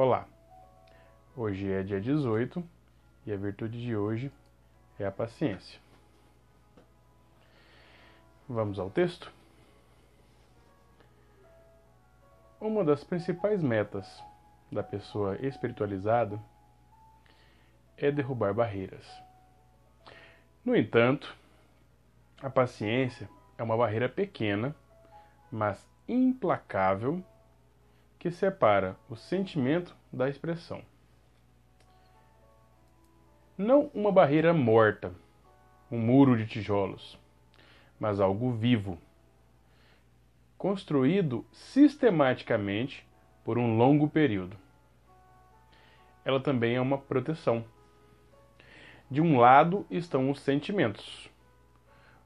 Olá, hoje é dia 18 e a virtude de hoje é a paciência. Vamos ao texto? Uma das principais metas da pessoa espiritualizada é derrubar barreiras. No entanto, a paciência é uma barreira pequena, mas implacável que separa o sentimento da expressão. Não uma barreira morta, um muro de tijolos, mas algo vivo, construído sistematicamente por um longo período. Ela também é uma proteção. De um lado estão os sentimentos.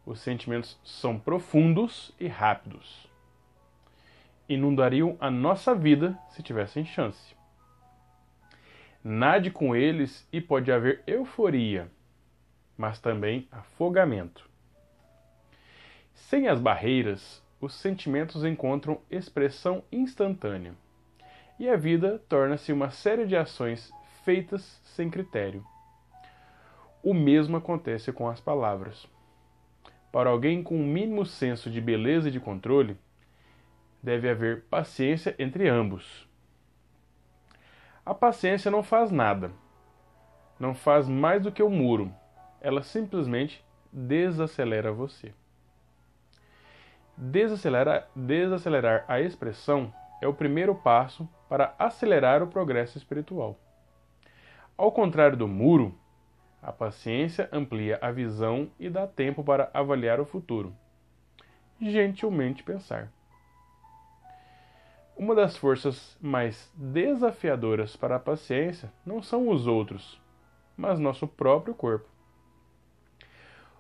Os sentimentos são profundos e rápidos inundariam a nossa vida se tivessem chance. Nade com eles e pode haver euforia, mas também afogamento. Sem as barreiras, os sentimentos encontram expressão instantânea e a vida torna-se uma série de ações feitas sem critério. O mesmo acontece com as palavras. Para alguém com o um mínimo senso de beleza e de controle, deve haver paciência entre ambos. A paciência não faz nada, não faz mais do que o um muro, ela simplesmente desacelera você. Desacelerar, desacelerar a expressão é o primeiro passo para acelerar o progresso espiritual. Ao contrário do muro, a paciência amplia a visão e dá tempo para avaliar o futuro. Gentilmente pensar. Uma das forças mais desafiadoras para a paciência não são os outros, mas nosso próprio corpo.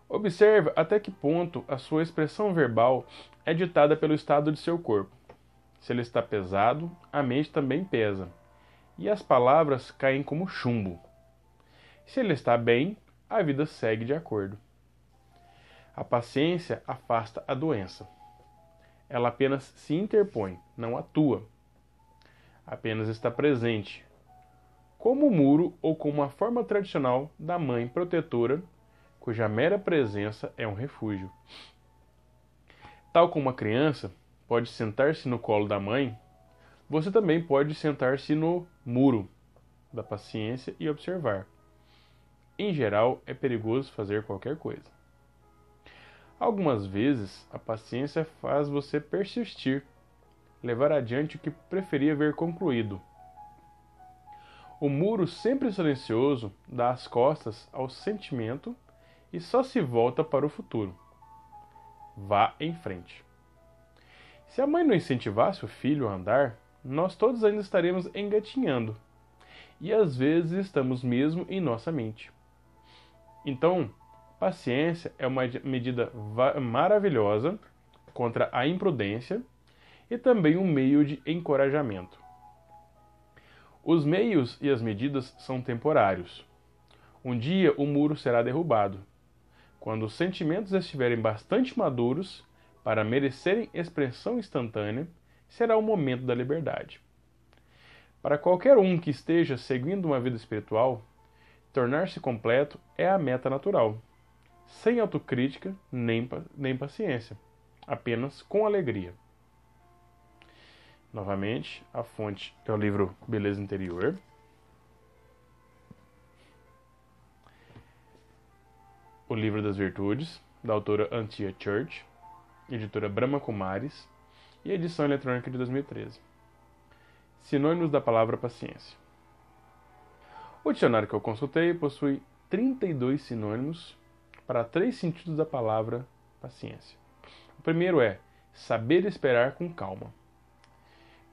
Observe até que ponto a sua expressão verbal é ditada pelo estado de seu corpo. Se ele está pesado, a mente também pesa, e as palavras caem como chumbo. Se ele está bem, a vida segue de acordo. A paciência afasta a doença. Ela apenas se interpõe, não atua. Apenas está presente, como o muro ou como a forma tradicional da mãe protetora, cuja mera presença é um refúgio. Tal como a criança pode sentar-se no colo da mãe, você também pode sentar-se no muro da paciência e observar. Em geral, é perigoso fazer qualquer coisa. Algumas vezes, a paciência faz você persistir, levar adiante o que preferia ver concluído. O muro sempre silencioso dá as costas ao sentimento e só se volta para o futuro. Vá em frente. Se a mãe não incentivasse o filho a andar, nós todos ainda estaremos engatinhando. E às vezes estamos mesmo em nossa mente. Então, Paciência é uma medida maravilhosa contra a imprudência e também um meio de encorajamento. Os meios e as medidas são temporários. Um dia o muro será derrubado. Quando os sentimentos estiverem bastante maduros para merecerem expressão instantânea, será o momento da liberdade. Para qualquer um que esteja seguindo uma vida espiritual, tornar-se completo é a meta natural sem autocrítica nem, nem paciência, apenas com alegria. Novamente, a fonte é o livro Beleza Interior. O livro das Virtudes, da autora Antia Church, editora Brahma Kumaris, e edição eletrônica de 2013. Sinônimos da palavra paciência. O dicionário que eu consultei possui 32 sinônimos para três sentidos da palavra paciência. O primeiro é saber esperar com calma.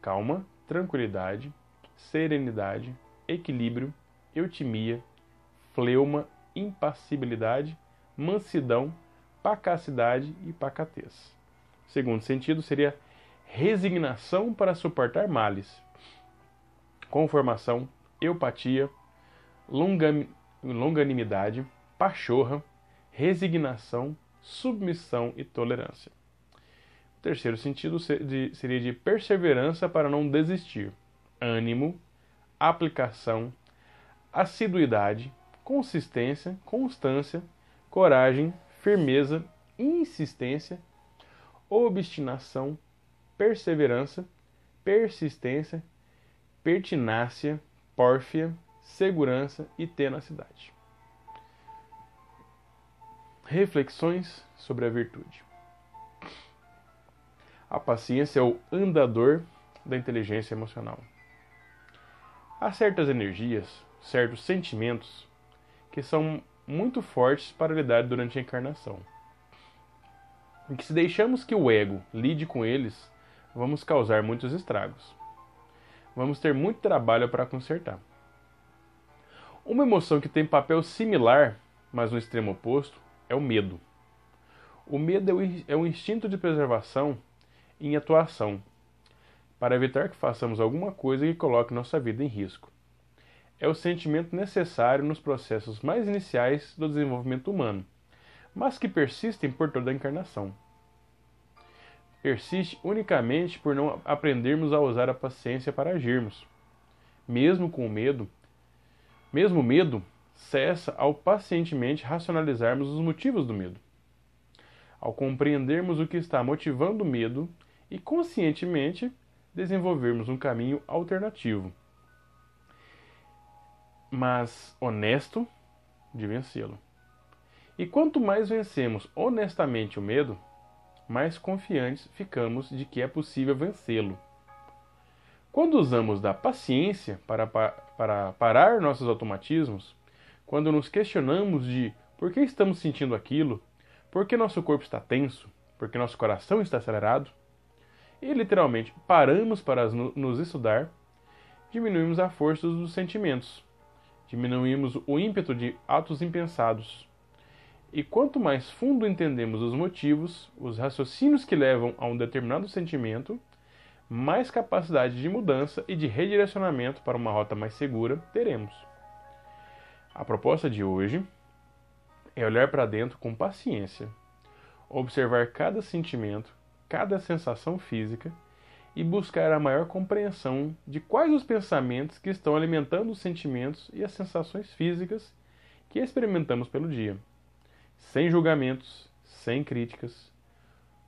Calma, tranquilidade, serenidade, equilíbrio, eutimia, fleuma, impassibilidade, mansidão, pacacidade e pacatez. O segundo sentido seria resignação para suportar males, conformação, eupatia, longanimidade, pachorra, resignação, submissão e tolerância. O terceiro sentido seria de perseverança para não desistir, ânimo, aplicação, assiduidade, consistência, constância, coragem, firmeza, insistência, obstinação, perseverança, persistência, pertinácia, pórfia, segurança e tenacidade. Reflexões sobre a virtude. A paciência é o andador da inteligência emocional. Há certas energias, certos sentimentos que são muito fortes para lidar durante a encarnação. E que se deixamos que o ego lide com eles, vamos causar muitos estragos. Vamos ter muito trabalho para consertar. Uma emoção que tem papel similar, mas no extremo oposto, é o medo. O medo é o é instinto de preservação em atuação, para evitar que façamos alguma coisa que coloque nossa vida em risco. É o sentimento necessário nos processos mais iniciais do desenvolvimento humano, mas que persistem por toda a encarnação. Persiste unicamente por não aprendermos a usar a paciência para agirmos. Mesmo com o medo, mesmo o medo cessa ao pacientemente racionalizarmos os motivos do medo. Ao compreendermos o que está motivando o medo e conscientemente desenvolvermos um caminho alternativo, mas honesto de vencê-lo. E quanto mais vencemos honestamente o medo, mais confiantes ficamos de que é possível vencê-lo. Quando usamos da paciência para, para parar nossos automatismos, quando nos questionamos de por que estamos sentindo aquilo, por que nosso corpo está tenso, por que nosso coração está acelerado, e literalmente paramos para nos estudar, diminuímos a força dos sentimentos, diminuímos o ímpeto de atos impensados. E quanto mais fundo entendemos os motivos, os raciocínios que levam a um determinado sentimento, mais capacidade de mudança e de redirecionamento para uma rota mais segura teremos. A proposta de hoje é olhar para dentro com paciência, observar cada sentimento cada sensação física e buscar a maior compreensão de quais os pensamentos que estão alimentando os sentimentos e as sensações físicas que experimentamos pelo dia. Sem julgamentos, sem críticas.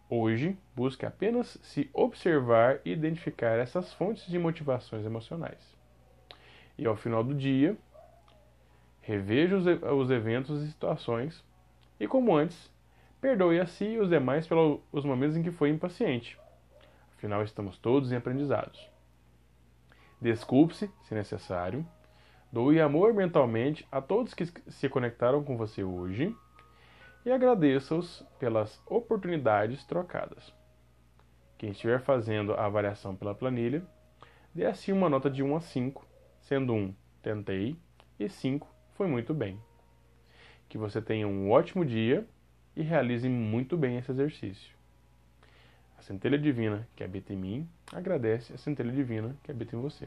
Hoje, busque apenas se observar e identificar essas fontes de motivações emocionais. E ao final do dia, reveja os eventos e situações e, como antes, Perdoe a si e os demais pelos momentos em que foi impaciente. Afinal, estamos todos em aprendizados. Desculpe-se, se necessário. Doe amor mentalmente a todos que se conectaram com você hoje e agradeça-os pelas oportunidades trocadas. Quem estiver fazendo a avaliação pela planilha, dê assim uma nota de 1 a 5, sendo 1 tentei e 5 foi muito bem. Que você tenha um ótimo dia e realize muito bem esse exercício. A centelha divina que habita em mim agradece a centelha divina que habita em você.